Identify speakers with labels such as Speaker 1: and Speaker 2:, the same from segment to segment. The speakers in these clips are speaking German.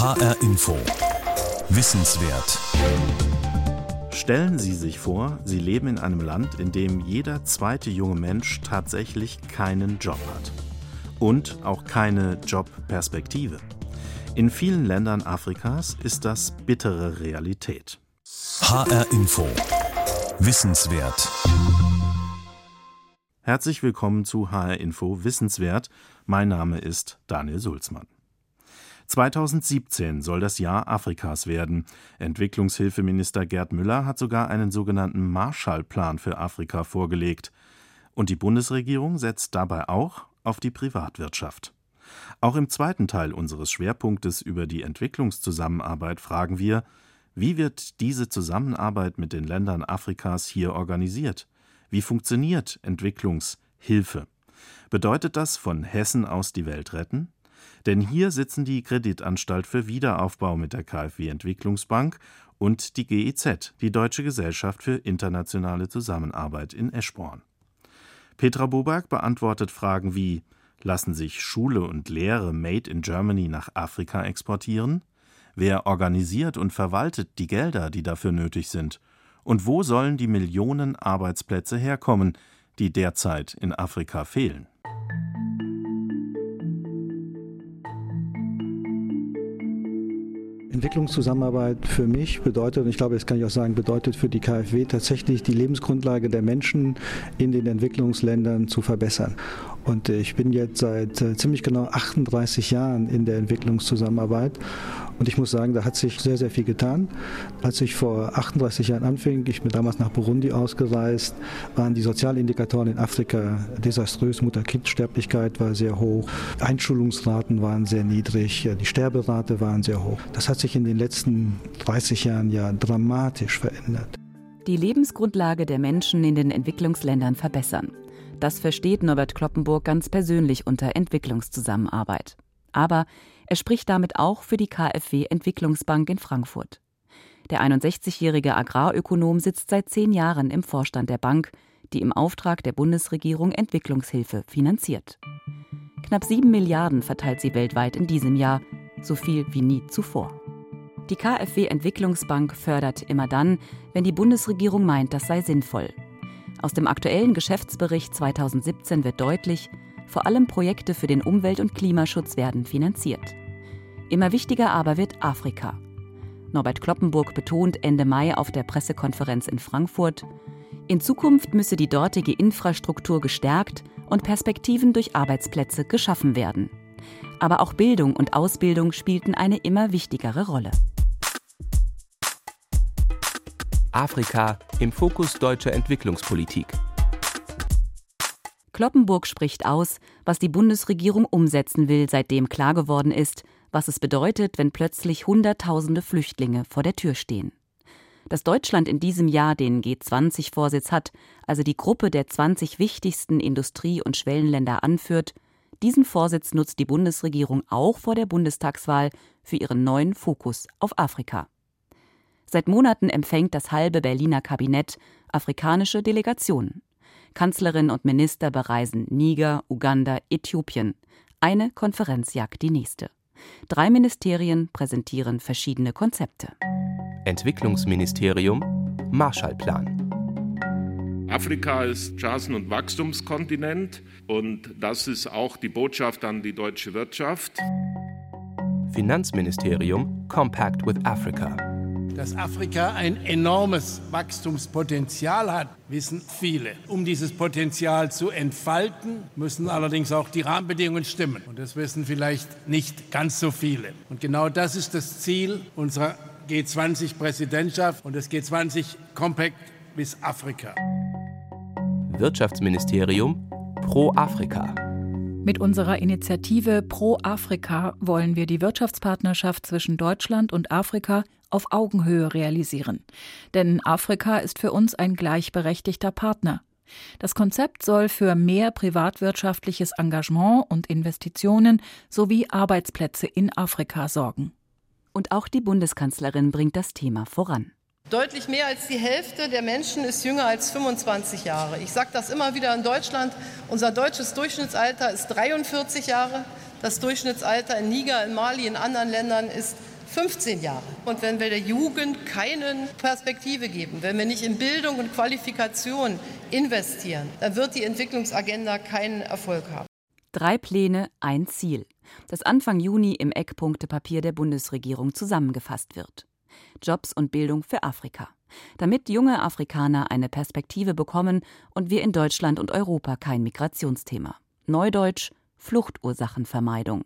Speaker 1: HR Info. Wissenswert.
Speaker 2: Stellen Sie sich vor, Sie leben in einem Land, in dem jeder zweite junge Mensch tatsächlich keinen Job hat. Und auch keine Jobperspektive. In vielen Ländern Afrikas ist das bittere Realität.
Speaker 1: HR Info. Wissenswert.
Speaker 2: Herzlich willkommen zu HR Info Wissenswert. Mein Name ist Daniel Sulzmann. 2017 soll das Jahr Afrikas werden. Entwicklungshilfeminister Gerd Müller hat sogar einen sogenannten Marshallplan für Afrika vorgelegt. Und die Bundesregierung setzt dabei auch auf die Privatwirtschaft. Auch im zweiten Teil unseres Schwerpunktes über die Entwicklungszusammenarbeit fragen wir, wie wird diese Zusammenarbeit mit den Ländern Afrikas hier organisiert? Wie funktioniert Entwicklungshilfe? Bedeutet das von Hessen aus die Welt retten? Denn hier sitzen die Kreditanstalt für Wiederaufbau mit der KfW Entwicklungsbank und die GIZ, die Deutsche Gesellschaft für internationale Zusammenarbeit in Eschborn. Petra Boberg beantwortet Fragen wie Lassen sich Schule und Lehre Made in Germany nach Afrika exportieren? Wer organisiert und verwaltet die Gelder, die dafür nötig sind? Und wo sollen die Millionen Arbeitsplätze herkommen, die derzeit in Afrika fehlen?
Speaker 3: Entwicklungszusammenarbeit für mich bedeutet, und ich glaube, das kann ich auch sagen, bedeutet für die KfW tatsächlich die Lebensgrundlage der Menschen in den Entwicklungsländern zu verbessern. Und ich bin jetzt seit äh, ziemlich genau 38 Jahren in der Entwicklungszusammenarbeit. Und ich muss sagen, da hat sich sehr, sehr viel getan. Als ich vor 38 Jahren anfing, ich bin damals nach Burundi ausgereist, waren die Sozialindikatoren in Afrika desaströs. Mutter-Kind-Sterblichkeit war sehr hoch. Einschulungsraten waren sehr niedrig. Die Sterberate waren sehr hoch. Das hat sich in den letzten 30 Jahren ja dramatisch verändert.
Speaker 4: Die Lebensgrundlage der Menschen in den Entwicklungsländern verbessern. Das versteht Norbert Kloppenburg ganz persönlich unter Entwicklungszusammenarbeit. Aber er spricht damit auch für die KfW Entwicklungsbank in Frankfurt. Der 61-jährige Agrarökonom sitzt seit zehn Jahren im Vorstand der Bank, die im Auftrag der Bundesregierung Entwicklungshilfe finanziert. Knapp sieben Milliarden verteilt sie weltweit in diesem Jahr, so viel wie nie zuvor. Die KfW Entwicklungsbank fördert immer dann, wenn die Bundesregierung meint, das sei sinnvoll. Aus dem aktuellen Geschäftsbericht 2017 wird deutlich, vor allem Projekte für den Umwelt- und Klimaschutz werden finanziert. Immer wichtiger aber wird Afrika. Norbert Kloppenburg betont Ende Mai auf der Pressekonferenz in Frankfurt, in Zukunft müsse die dortige Infrastruktur gestärkt und Perspektiven durch Arbeitsplätze geschaffen werden. Aber auch Bildung und Ausbildung spielten eine immer wichtigere Rolle.
Speaker 5: Afrika im Fokus deutscher Entwicklungspolitik.
Speaker 4: Kloppenburg spricht aus, was die Bundesregierung umsetzen will, seitdem klar geworden ist, was es bedeutet, wenn plötzlich Hunderttausende Flüchtlinge vor der Tür stehen. Dass Deutschland in diesem Jahr den G20-Vorsitz hat, also die Gruppe der 20 wichtigsten Industrie- und Schwellenländer anführt, diesen Vorsitz nutzt die Bundesregierung auch vor der Bundestagswahl für ihren neuen Fokus auf Afrika. Seit Monaten empfängt das halbe Berliner Kabinett afrikanische Delegationen. Kanzlerin und Minister bereisen Niger, Uganda, Äthiopien. Eine Konferenz jagt die nächste. Drei Ministerien präsentieren verschiedene Konzepte.
Speaker 5: Entwicklungsministerium Marshallplan.
Speaker 6: Afrika ist Chancen- und Wachstumskontinent und das ist auch die Botschaft an die deutsche Wirtschaft.
Speaker 5: Finanzministerium Compact with Africa.
Speaker 7: Dass Afrika ein enormes Wachstumspotenzial hat, wissen viele. Um dieses Potenzial zu entfalten, müssen allerdings auch die Rahmenbedingungen stimmen. Und das wissen vielleicht nicht ganz so viele. Und genau das ist das Ziel unserer G20-Präsidentschaft und des G20 Compact with Afrika.
Speaker 5: Wirtschaftsministerium Pro Afrika.
Speaker 8: Mit unserer Initiative Pro Afrika wollen wir die Wirtschaftspartnerschaft zwischen Deutschland und Afrika auf Augenhöhe realisieren. Denn Afrika ist für uns ein gleichberechtigter Partner. Das Konzept soll für mehr privatwirtschaftliches Engagement und Investitionen sowie Arbeitsplätze in Afrika sorgen.
Speaker 4: Und auch die Bundeskanzlerin bringt das Thema voran.
Speaker 9: Deutlich mehr als die Hälfte der Menschen ist jünger als 25 Jahre. Ich sage das immer wieder in Deutschland. Unser deutsches Durchschnittsalter ist 43 Jahre. Das Durchschnittsalter in Niger, in Mali, in anderen Ländern ist 15 Jahre. Und wenn wir der Jugend keine Perspektive geben, wenn wir nicht in Bildung und Qualifikation investieren, dann wird die Entwicklungsagenda keinen Erfolg haben.
Speaker 4: Drei Pläne, ein Ziel, das Anfang Juni im Eckpunktepapier der Bundesregierung zusammengefasst wird. Jobs und Bildung für Afrika, damit junge Afrikaner eine Perspektive bekommen und wir in Deutschland und Europa kein Migrationsthema. Neudeutsch Fluchtursachenvermeidung.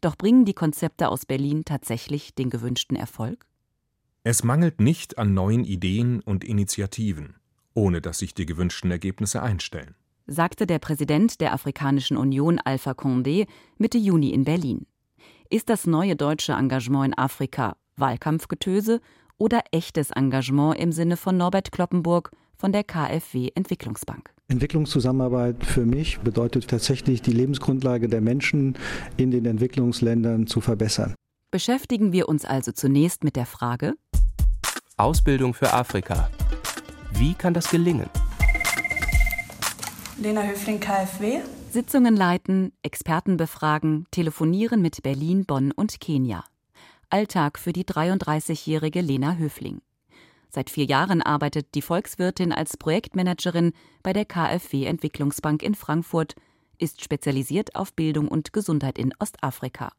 Speaker 4: Doch bringen die Konzepte aus Berlin tatsächlich den gewünschten Erfolg?
Speaker 10: Es mangelt nicht an neuen Ideen und Initiativen, ohne dass sich die gewünschten Ergebnisse einstellen
Speaker 4: sagte der Präsident der Afrikanischen Union Alpha Condé Mitte Juni in Berlin. Ist das neue deutsche Engagement in Afrika Wahlkampfgetöse oder echtes Engagement im Sinne von Norbert Kloppenburg von der KfW Entwicklungsbank?
Speaker 3: Entwicklungszusammenarbeit für mich bedeutet tatsächlich, die Lebensgrundlage der Menschen in den Entwicklungsländern zu verbessern.
Speaker 4: Beschäftigen wir uns also zunächst mit der Frage
Speaker 5: Ausbildung für Afrika. Wie kann das gelingen?
Speaker 11: Lena Höfling, KfW.
Speaker 4: Sitzungen leiten, Experten befragen, telefonieren mit Berlin, Bonn und Kenia. Alltag für die 33-jährige Lena Höfling. Seit vier Jahren arbeitet die Volkswirtin als Projektmanagerin bei der KfW Entwicklungsbank in Frankfurt, ist spezialisiert auf Bildung und Gesundheit in Ostafrika.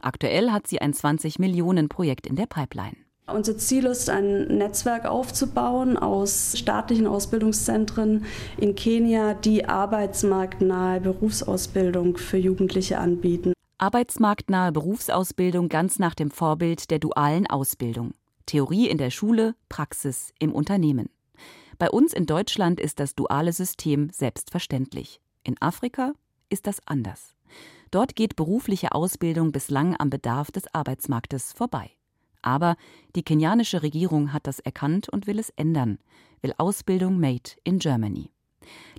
Speaker 4: Aktuell hat sie ein 20 Millionen Projekt in der Pipeline.
Speaker 11: Unser Ziel ist, ein Netzwerk aufzubauen aus staatlichen Ausbildungszentren in Kenia, die arbeitsmarktnahe Berufsausbildung für Jugendliche anbieten.
Speaker 4: Arbeitsmarktnahe Berufsausbildung ganz nach dem Vorbild der dualen Ausbildung. Theorie in der Schule, Praxis im Unternehmen. Bei uns in Deutschland ist das duale System selbstverständlich. In Afrika ist das anders. Dort geht berufliche Ausbildung bislang am Bedarf des Arbeitsmarktes vorbei. Aber die kenianische Regierung hat das erkannt und will es ändern, will Ausbildung made in Germany.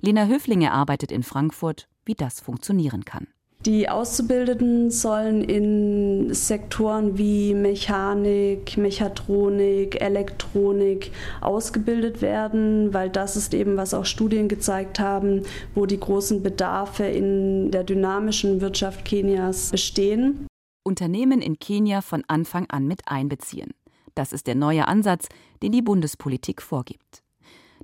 Speaker 4: Lena Höflinge arbeitet in Frankfurt, wie das funktionieren kann.
Speaker 11: Die Auszubildenden sollen in Sektoren wie Mechanik, Mechatronik, Elektronik ausgebildet werden, weil das ist eben, was auch Studien gezeigt haben, wo die großen Bedarfe in der dynamischen Wirtschaft Kenias bestehen.
Speaker 4: Unternehmen in Kenia von Anfang an mit einbeziehen. Das ist der neue Ansatz, den die Bundespolitik vorgibt.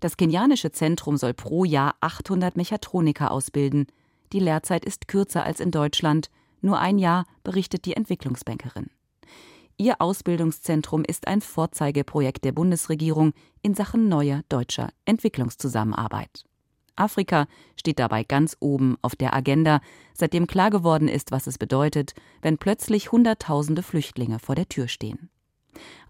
Speaker 4: Das kenianische Zentrum soll pro Jahr 800 Mechatroniker ausbilden. Die Lehrzeit ist kürzer als in Deutschland, nur ein Jahr, berichtet die Entwicklungsbankerin. Ihr Ausbildungszentrum ist ein Vorzeigeprojekt der Bundesregierung in Sachen neuer deutscher Entwicklungszusammenarbeit. Afrika steht dabei ganz oben auf der Agenda, seitdem klar geworden ist, was es bedeutet, wenn plötzlich Hunderttausende Flüchtlinge vor der Tür stehen.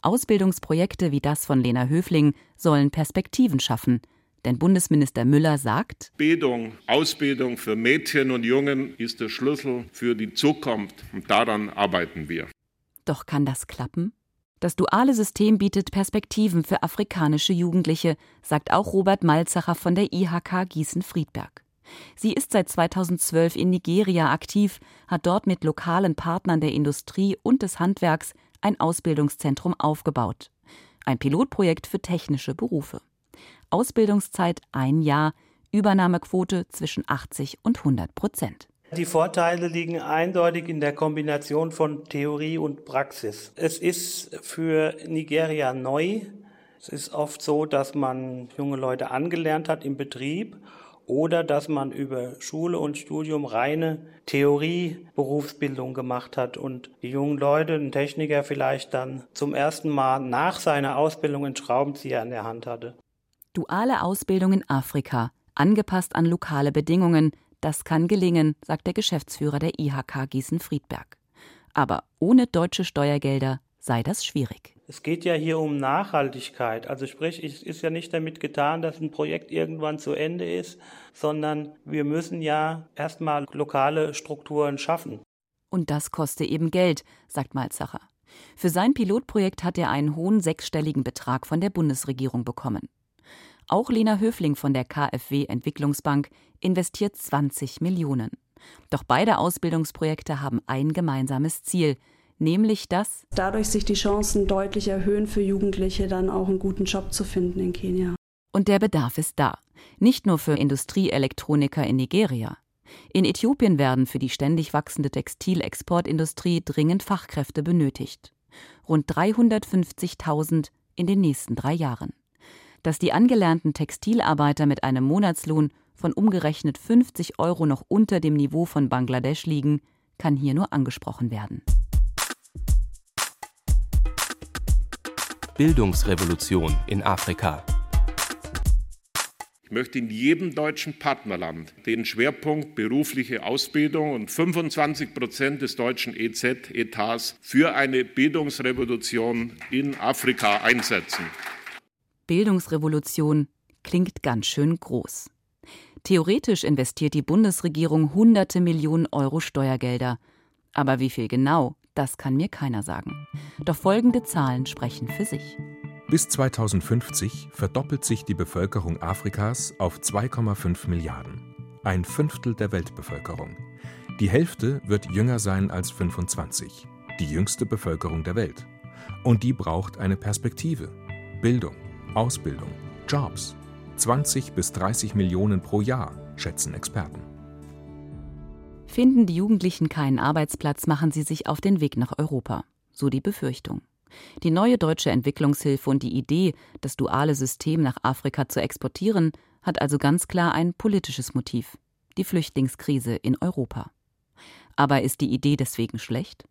Speaker 4: Ausbildungsprojekte wie das von Lena Höfling sollen Perspektiven schaffen, denn Bundesminister Müller sagt,
Speaker 6: Bildung, Ausbildung für Mädchen und Jungen ist der Schlüssel für die Zukunft und daran arbeiten wir.
Speaker 4: Doch kann das klappen? Das duale System bietet Perspektiven für afrikanische Jugendliche, sagt auch Robert Malzacher von der IHK Gießen-Friedberg. Sie ist seit 2012 in Nigeria aktiv, hat dort mit lokalen Partnern der Industrie und des Handwerks ein Ausbildungszentrum aufgebaut. Ein Pilotprojekt für technische Berufe. Ausbildungszeit ein Jahr, Übernahmequote zwischen 80 und 100 Prozent.
Speaker 12: Die Vorteile liegen eindeutig in der Kombination von Theorie und Praxis. Es ist für Nigeria neu. Es ist oft so, dass man junge Leute angelernt hat im Betrieb oder dass man über Schule und Studium reine Theorie-Berufsbildung gemacht hat und die jungen Leute, ein Techniker vielleicht dann zum ersten Mal nach seiner Ausbildung einen Schraubenzieher in der Hand hatte.
Speaker 4: Duale Ausbildung in Afrika, angepasst an lokale Bedingungen, das kann gelingen, sagt der Geschäftsführer der IHK Gießen-Friedberg. Aber ohne deutsche Steuergelder sei das schwierig.
Speaker 12: Es geht ja hier um Nachhaltigkeit. Also sprich, es ist ja nicht damit getan, dass ein Projekt irgendwann zu Ende ist, sondern wir müssen ja erstmal lokale Strukturen schaffen.
Speaker 4: Und das koste eben Geld, sagt Malzacher. Für sein Pilotprojekt hat er einen hohen sechsstelligen Betrag von der Bundesregierung bekommen. Auch Lena Höfling von der KfW Entwicklungsbank investiert 20 Millionen. Doch beide Ausbildungsprojekte haben ein gemeinsames Ziel, nämlich dass
Speaker 11: dadurch sich die Chancen deutlich erhöhen für Jugendliche, dann auch einen guten Job zu finden in Kenia.
Speaker 4: Und der Bedarf ist da. Nicht nur für Industrieelektroniker in Nigeria. In Äthiopien werden für die ständig wachsende Textilexportindustrie dringend Fachkräfte benötigt. Rund 350.000 in den nächsten drei Jahren. Dass die angelernten Textilarbeiter mit einem Monatslohn von umgerechnet 50 Euro noch unter dem Niveau von Bangladesch liegen, kann hier nur angesprochen werden.
Speaker 5: Bildungsrevolution in Afrika.
Speaker 6: Ich möchte in jedem deutschen Partnerland den Schwerpunkt berufliche Ausbildung und 25 Prozent des deutschen EZ-Etats für eine Bildungsrevolution in Afrika einsetzen.
Speaker 4: Bildungsrevolution klingt ganz schön groß. Theoretisch investiert die Bundesregierung hunderte Millionen Euro Steuergelder. Aber wie viel genau, das kann mir keiner sagen. Doch folgende Zahlen sprechen für sich.
Speaker 10: Bis 2050 verdoppelt sich die Bevölkerung Afrikas auf 2,5 Milliarden, ein Fünftel der Weltbevölkerung. Die Hälfte wird jünger sein als 25, die jüngste Bevölkerung der Welt. Und die braucht eine Perspektive. Bildung, Ausbildung, Jobs. 20 bis 30 Millionen pro Jahr, schätzen Experten.
Speaker 4: Finden die Jugendlichen keinen Arbeitsplatz, machen sie sich auf den Weg nach Europa. So die Befürchtung. Die neue deutsche Entwicklungshilfe und die Idee, das duale System nach Afrika zu exportieren, hat also ganz klar ein politisches Motiv die Flüchtlingskrise in Europa. Aber ist die Idee deswegen schlecht?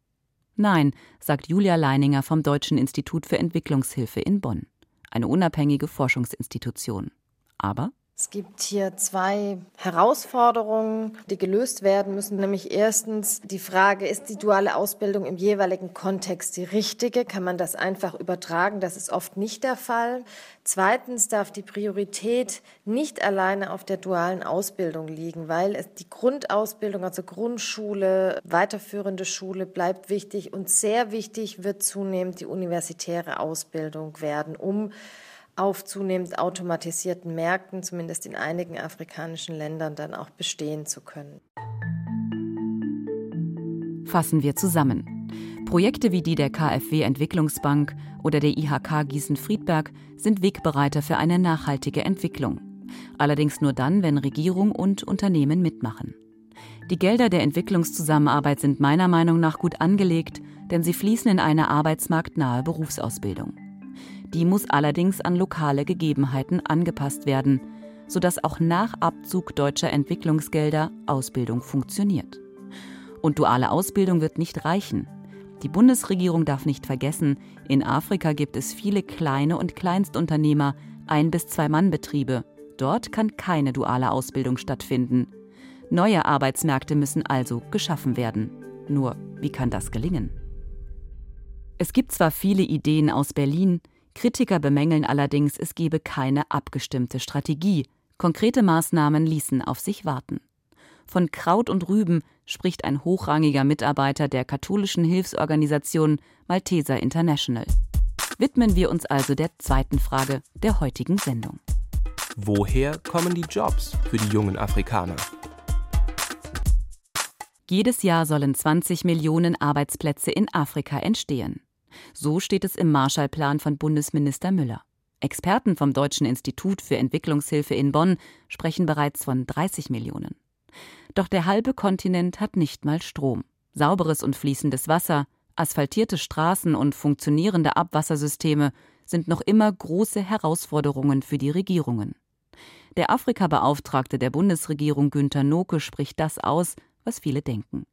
Speaker 4: Nein, sagt Julia Leininger vom Deutschen Institut für Entwicklungshilfe in Bonn, eine unabhängige Forschungsinstitution. Aber
Speaker 13: es gibt hier zwei Herausforderungen, die gelöst werden müssen. Nämlich erstens die Frage, ist die duale Ausbildung im jeweiligen Kontext die richtige? Kann man das einfach übertragen? Das ist oft nicht der Fall. Zweitens darf die Priorität nicht alleine auf der dualen Ausbildung liegen, weil die Grundausbildung, also Grundschule, weiterführende Schule bleibt wichtig und sehr wichtig wird zunehmend die universitäre Ausbildung werden, um auf zunehmend automatisierten Märkten, zumindest in einigen afrikanischen Ländern, dann auch bestehen zu können.
Speaker 4: Fassen wir zusammen. Projekte wie die der KfW Entwicklungsbank oder der IHK Gießen-Friedberg sind Wegbereiter für eine nachhaltige Entwicklung. Allerdings nur dann, wenn Regierung und Unternehmen mitmachen. Die Gelder der Entwicklungszusammenarbeit sind meiner Meinung nach gut angelegt, denn sie fließen in eine arbeitsmarktnahe Berufsausbildung. Die muss allerdings an lokale Gegebenheiten angepasst werden, sodass auch nach Abzug deutscher Entwicklungsgelder Ausbildung funktioniert. Und duale Ausbildung wird nicht reichen. Die Bundesregierung darf nicht vergessen, in Afrika gibt es viele kleine und Kleinstunternehmer, ein bis zwei Mann-Betriebe. Dort kann keine duale Ausbildung stattfinden. Neue Arbeitsmärkte müssen also geschaffen werden. Nur, wie kann das gelingen? Es gibt zwar viele Ideen aus Berlin, Kritiker bemängeln allerdings, es gebe keine abgestimmte Strategie. Konkrete Maßnahmen ließen auf sich warten. Von Kraut und Rüben spricht ein hochrangiger Mitarbeiter der katholischen Hilfsorganisation Malteser International. Widmen wir uns also der zweiten Frage der heutigen Sendung.
Speaker 5: Woher kommen die Jobs für die jungen Afrikaner?
Speaker 4: Jedes Jahr sollen 20 Millionen Arbeitsplätze in Afrika entstehen. So steht es im Marshallplan von Bundesminister Müller. Experten vom Deutschen Institut für Entwicklungshilfe in Bonn sprechen bereits von 30 Millionen. Doch der halbe Kontinent hat nicht mal Strom. Sauberes und fließendes Wasser, asphaltierte Straßen und funktionierende Abwassersysteme sind noch immer große Herausforderungen für die Regierungen. Der Afrika-Beauftragte der Bundesregierung Günter Noke spricht das aus, was viele denken.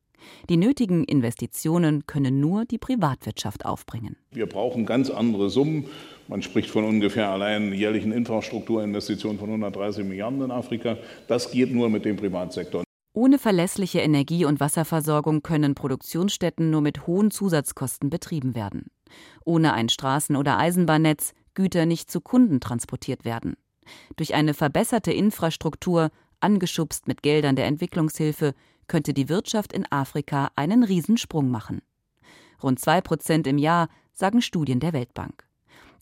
Speaker 4: Die nötigen Investitionen können nur die Privatwirtschaft aufbringen.
Speaker 14: Wir brauchen ganz andere Summen. Man spricht von ungefähr allein jährlichen Infrastrukturinvestitionen von 130 Milliarden in Afrika. Das geht nur mit dem Privatsektor.
Speaker 4: Ohne verlässliche Energie- und Wasserversorgung können Produktionsstätten nur mit hohen Zusatzkosten betrieben werden. Ohne ein Straßen- oder Eisenbahnnetz Güter nicht zu Kunden transportiert werden. Durch eine verbesserte Infrastruktur, angeschubst mit Geldern der Entwicklungshilfe, könnte die Wirtschaft in Afrika einen Riesensprung machen. Rund zwei Prozent im Jahr, sagen Studien der Weltbank.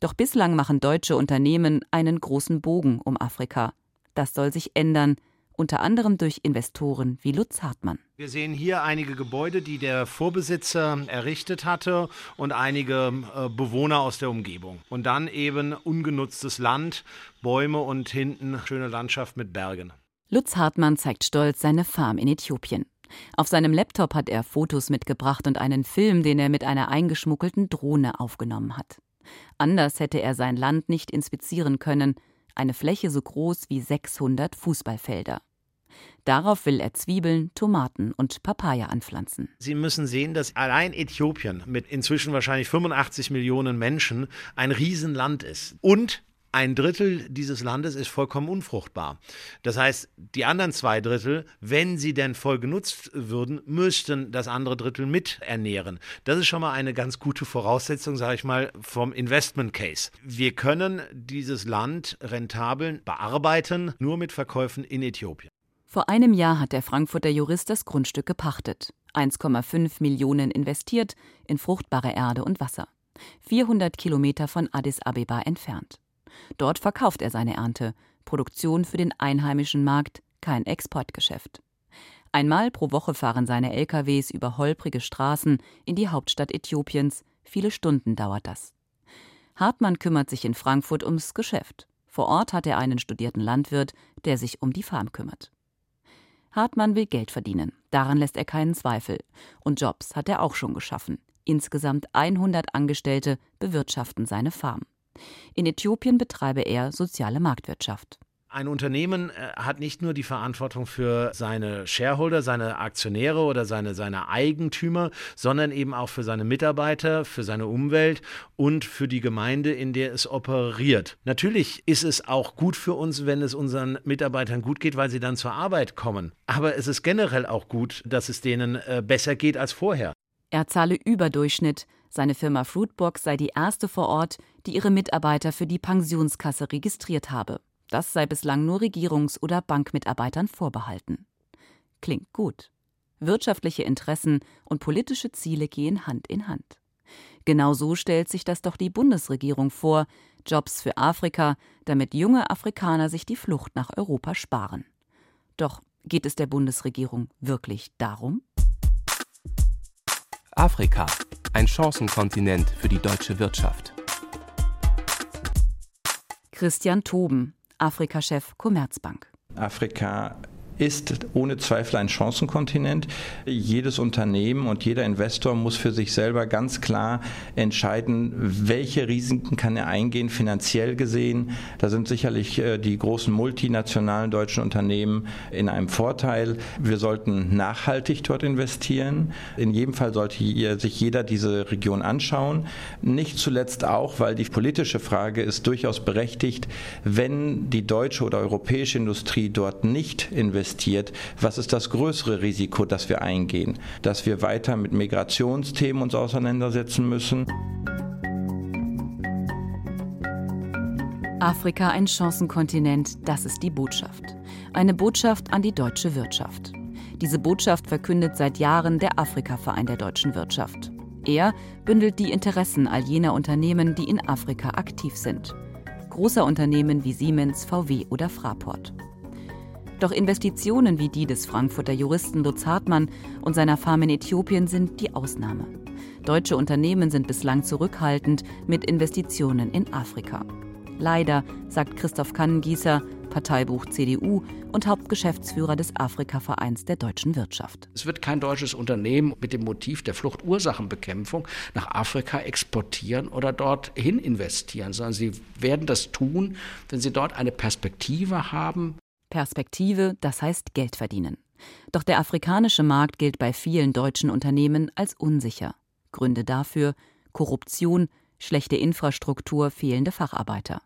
Speaker 4: Doch bislang machen deutsche Unternehmen einen großen Bogen um Afrika. Das soll sich ändern, unter anderem durch Investoren wie Lutz Hartmann.
Speaker 15: Wir sehen hier einige Gebäude, die der Vorbesitzer errichtet hatte und einige äh, Bewohner aus der Umgebung. Und dann eben ungenutztes Land, Bäume und hinten schöne Landschaft mit Bergen.
Speaker 4: Lutz Hartmann zeigt stolz seine Farm in Äthiopien. Auf seinem Laptop hat er Fotos mitgebracht und einen Film, den er mit einer eingeschmuggelten Drohne aufgenommen hat. Anders hätte er sein Land nicht inspizieren können, eine Fläche so groß wie 600 Fußballfelder. Darauf will er Zwiebeln, Tomaten und Papaya anpflanzen.
Speaker 15: Sie müssen sehen, dass allein Äthiopien mit inzwischen wahrscheinlich 85 Millionen Menschen ein Riesenland ist. Und ein Drittel dieses Landes ist vollkommen unfruchtbar. Das heißt, die anderen zwei Drittel, wenn sie denn voll genutzt würden, müssten das andere Drittel mit ernähren. Das ist schon mal eine ganz gute Voraussetzung, sage ich mal, vom Investment Case. Wir können dieses Land rentabel bearbeiten, nur mit Verkäufen in Äthiopien.
Speaker 4: Vor einem Jahr hat der Frankfurter Jurist das Grundstück gepachtet. 1,5 Millionen investiert in fruchtbare Erde und Wasser. 400 Kilometer von Addis Abeba entfernt. Dort verkauft er seine Ernte. Produktion für den einheimischen Markt, kein Exportgeschäft. Einmal pro Woche fahren seine LKWs über holprige Straßen in die Hauptstadt Äthiopiens. Viele Stunden dauert das. Hartmann kümmert sich in Frankfurt ums Geschäft. Vor Ort hat er einen studierten Landwirt, der sich um die Farm kümmert. Hartmann will Geld verdienen, daran lässt er keinen Zweifel. Und Jobs hat er auch schon geschaffen. Insgesamt 100 Angestellte bewirtschaften seine Farm. In Äthiopien betreibe er soziale Marktwirtschaft.
Speaker 15: Ein Unternehmen äh, hat nicht nur die Verantwortung für seine Shareholder, seine Aktionäre oder seine, seine Eigentümer, sondern eben auch für seine Mitarbeiter, für seine Umwelt und für die Gemeinde, in der es operiert. Natürlich ist es auch gut für uns, wenn es unseren Mitarbeitern gut geht, weil sie dann zur Arbeit kommen. Aber es ist generell auch gut, dass es denen äh, besser geht als vorher.
Speaker 4: Er zahle Überdurchschnitt. Seine Firma Fruitbox sei die erste vor Ort, die ihre Mitarbeiter für die Pensionskasse registriert habe. Das sei bislang nur Regierungs- oder Bankmitarbeitern vorbehalten. Klingt gut. Wirtschaftliche Interessen und politische Ziele gehen Hand in Hand. Genau so stellt sich das doch die Bundesregierung vor, Jobs für Afrika, damit junge Afrikaner sich die Flucht nach Europa sparen. Doch geht es der Bundesregierung wirklich darum?
Speaker 5: Afrika, ein Chancenkontinent für die deutsche Wirtschaft.
Speaker 4: Christian Toben, Afrika-Chef Commerzbank.
Speaker 16: Afrika ist ohne Zweifel ein Chancenkontinent. Jedes Unternehmen und jeder Investor muss für sich selber ganz klar entscheiden, welche Risiken kann er eingehen, finanziell gesehen. Da sind sicherlich äh, die großen multinationalen deutschen Unternehmen in einem Vorteil. Wir sollten nachhaltig dort investieren. In jedem Fall sollte sich jeder diese Region anschauen. Nicht zuletzt auch, weil die politische Frage ist durchaus berechtigt, wenn die deutsche oder europäische Industrie dort nicht investiert, investiert, was ist das größere Risiko, das wir eingehen? Dass wir weiter mit Migrationsthemen uns auseinandersetzen müssen.
Speaker 4: Afrika ein Chancenkontinent, das ist die Botschaft. Eine Botschaft an die deutsche Wirtschaft. Diese Botschaft verkündet seit Jahren der Afrika-Verein der deutschen Wirtschaft. Er bündelt die Interessen all jener Unternehmen, die in Afrika aktiv sind. Großer Unternehmen wie Siemens, VW oder Fraport. Doch Investitionen wie die des Frankfurter Juristen Lutz Hartmann und seiner Farm in Äthiopien sind die Ausnahme. Deutsche Unternehmen sind bislang zurückhaltend mit Investitionen in Afrika. Leider, sagt Christoph Kannengießer, Parteibuch CDU und Hauptgeschäftsführer des Afrika-Vereins der deutschen Wirtschaft.
Speaker 17: Es wird kein deutsches Unternehmen mit dem Motiv der Fluchtursachenbekämpfung nach Afrika exportieren oder dorthin investieren, sondern sie werden das tun, wenn sie dort eine Perspektive haben,
Speaker 4: Perspektive, das heißt Geld verdienen. Doch der afrikanische Markt gilt bei vielen deutschen Unternehmen als unsicher. Gründe dafür Korruption, schlechte Infrastruktur, fehlende Facharbeiter.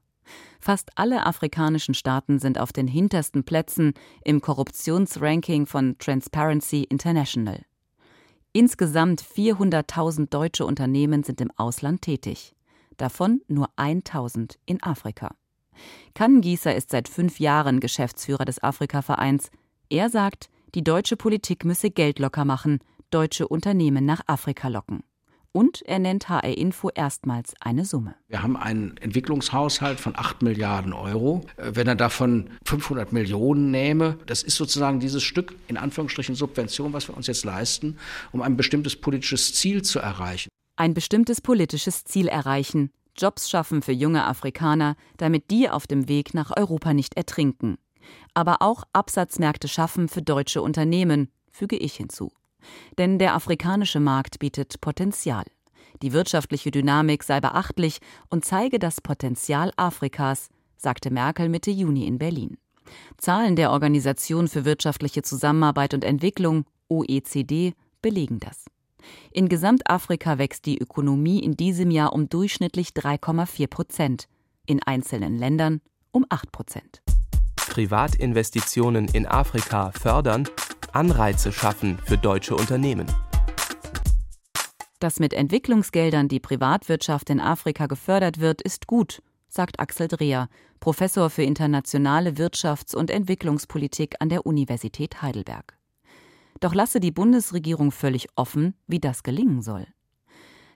Speaker 4: Fast alle afrikanischen Staaten sind auf den hintersten Plätzen im Korruptionsranking von Transparency International. Insgesamt 400.000 deutsche Unternehmen sind im Ausland tätig, davon nur 1000 in Afrika. Kannengießer ist seit fünf Jahren Geschäftsführer des Afrika-Vereins. Er sagt, die deutsche Politik müsse Geld locker machen, deutsche Unternehmen nach Afrika locken. Und er nennt HR Info erstmals eine Summe.
Speaker 17: Wir haben einen Entwicklungshaushalt von 8 Milliarden Euro. Wenn er davon 500 Millionen nähme, das ist sozusagen dieses Stück, in Anführungsstrichen Subvention, was wir uns jetzt leisten, um ein bestimmtes politisches Ziel zu erreichen.
Speaker 4: Ein bestimmtes politisches Ziel erreichen. Jobs schaffen für junge Afrikaner, damit die auf dem Weg nach Europa nicht ertrinken. Aber auch Absatzmärkte schaffen für deutsche Unternehmen, füge ich hinzu. Denn der afrikanische Markt bietet Potenzial. Die wirtschaftliche Dynamik sei beachtlich und zeige das Potenzial Afrikas, sagte Merkel Mitte Juni in Berlin. Zahlen der Organisation für wirtschaftliche Zusammenarbeit und Entwicklung OECD belegen das. In Gesamtafrika wächst die Ökonomie in diesem Jahr um durchschnittlich 3,4 Prozent, in einzelnen Ländern um 8 Prozent.
Speaker 5: Privatinvestitionen in Afrika fördern, Anreize schaffen für deutsche Unternehmen.
Speaker 4: Dass mit Entwicklungsgeldern die Privatwirtschaft in Afrika gefördert wird, ist gut, sagt Axel Dreher, Professor für internationale Wirtschafts- und Entwicklungspolitik an der Universität Heidelberg. Doch lasse die Bundesregierung völlig offen, wie das gelingen soll.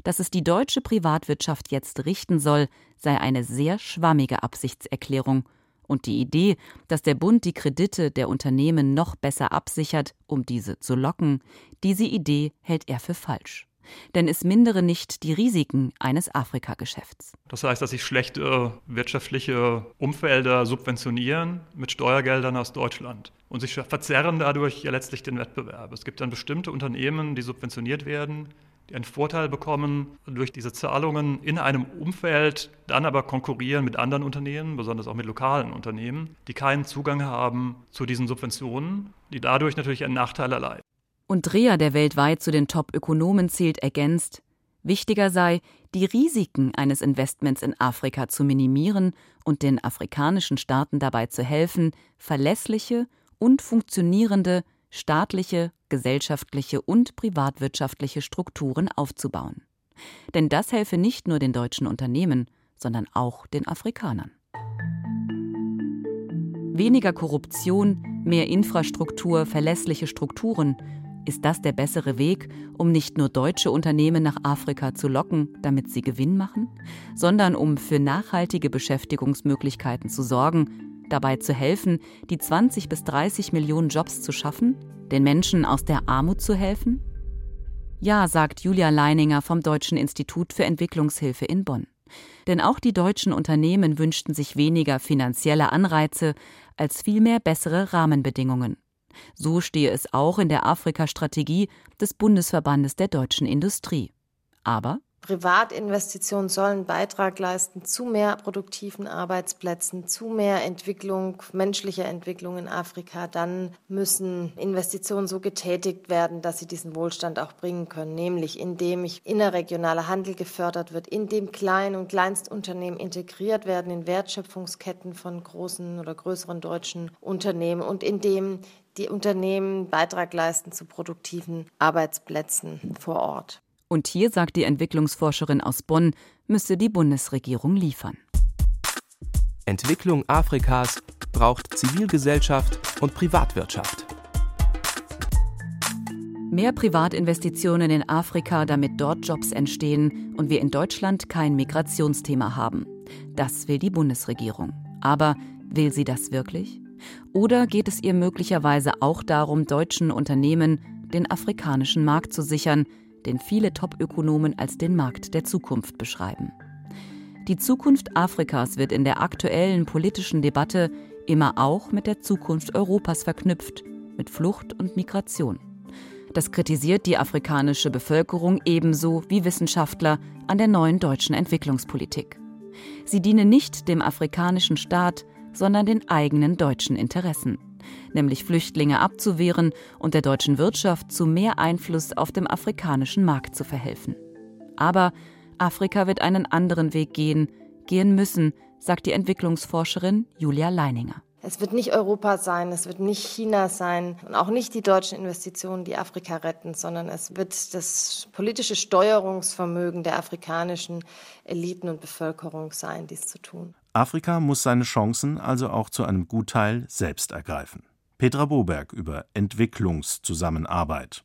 Speaker 4: Dass es die deutsche Privatwirtschaft jetzt richten soll, sei eine sehr schwammige Absichtserklärung, und die Idee, dass der Bund die Kredite der Unternehmen noch besser absichert, um diese zu locken, diese Idee hält er für falsch denn es mindere nicht die Risiken eines Afrika-Geschäfts.
Speaker 18: Das heißt, dass sich schlechte wirtschaftliche Umfelder subventionieren mit Steuergeldern aus Deutschland und sich verzerren dadurch ja letztlich den Wettbewerb. Es gibt dann bestimmte Unternehmen, die subventioniert werden, die einen Vorteil bekommen durch diese Zahlungen in einem Umfeld, dann aber konkurrieren mit anderen Unternehmen, besonders auch mit lokalen Unternehmen, die keinen Zugang haben zu diesen Subventionen, die dadurch natürlich einen Nachteil erleiden
Speaker 4: und Dreher, der weltweit zu den Top-Ökonomen zählt, ergänzt, wichtiger sei, die Risiken eines Investments in Afrika zu minimieren und den afrikanischen Staaten dabei zu helfen, verlässliche und funktionierende staatliche, gesellschaftliche und privatwirtschaftliche Strukturen aufzubauen. Denn das helfe nicht nur den deutschen Unternehmen, sondern auch den Afrikanern. Weniger Korruption, mehr Infrastruktur, verlässliche Strukturen ist das der bessere Weg, um nicht nur deutsche Unternehmen nach Afrika zu locken, damit sie Gewinn machen, sondern um für nachhaltige Beschäftigungsmöglichkeiten zu sorgen, dabei zu helfen, die 20 bis 30 Millionen Jobs zu schaffen, den Menschen aus der Armut zu helfen? Ja, sagt Julia Leininger vom Deutschen Institut für Entwicklungshilfe in Bonn. Denn auch die deutschen Unternehmen wünschten sich weniger finanzielle Anreize als vielmehr bessere Rahmenbedingungen. So stehe es auch in der Afrika-Strategie des Bundesverbandes der deutschen Industrie. Aber
Speaker 13: Privatinvestitionen sollen Beitrag leisten zu mehr produktiven Arbeitsplätzen, zu mehr Entwicklung, menschlicher Entwicklung in Afrika. Dann müssen Investitionen so getätigt werden, dass sie diesen Wohlstand auch bringen können, nämlich indem innerregionaler Handel gefördert wird, indem Klein- und Kleinstunternehmen integriert werden in Wertschöpfungsketten von großen oder größeren deutschen Unternehmen und indem die Unternehmen Beitrag leisten zu produktiven Arbeitsplätzen vor Ort.
Speaker 4: Und hier sagt die Entwicklungsforscherin aus Bonn, müsse die Bundesregierung liefern.
Speaker 5: Entwicklung Afrikas braucht Zivilgesellschaft und Privatwirtschaft.
Speaker 4: Mehr Privatinvestitionen in Afrika, damit dort Jobs entstehen und wir in Deutschland kein Migrationsthema haben. Das will die Bundesregierung. Aber will sie das wirklich? Oder geht es ihr möglicherweise auch darum, deutschen Unternehmen den afrikanischen Markt zu sichern, den viele Top-Ökonomen als den Markt der Zukunft beschreiben? Die Zukunft Afrikas wird in der aktuellen politischen Debatte immer auch mit der Zukunft Europas verknüpft, mit Flucht und Migration. Das kritisiert die afrikanische Bevölkerung ebenso wie Wissenschaftler an der neuen deutschen Entwicklungspolitik. Sie diene nicht dem afrikanischen Staat, sondern den eigenen deutschen Interessen, nämlich Flüchtlinge abzuwehren und der deutschen Wirtschaft zu mehr Einfluss auf dem afrikanischen Markt zu verhelfen. Aber Afrika wird einen anderen Weg gehen, gehen müssen, sagt die Entwicklungsforscherin Julia Leininger.
Speaker 13: Es wird nicht Europa sein, es wird nicht China sein und auch nicht die deutschen Investitionen, die Afrika retten, sondern es wird das politische Steuerungsvermögen der afrikanischen Eliten und Bevölkerung sein, dies zu tun.
Speaker 2: Afrika muss seine Chancen also auch zu einem Gutteil selbst ergreifen. Petra Boberg über Entwicklungszusammenarbeit.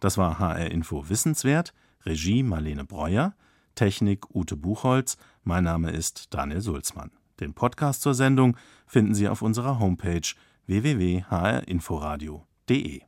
Speaker 2: Das war HR Info Wissenswert, Regie Marlene Breuer, Technik Ute Buchholz, mein Name ist Daniel Sulzmann. Den Podcast zur Sendung finden Sie auf unserer Homepage www.hrinforadio.de.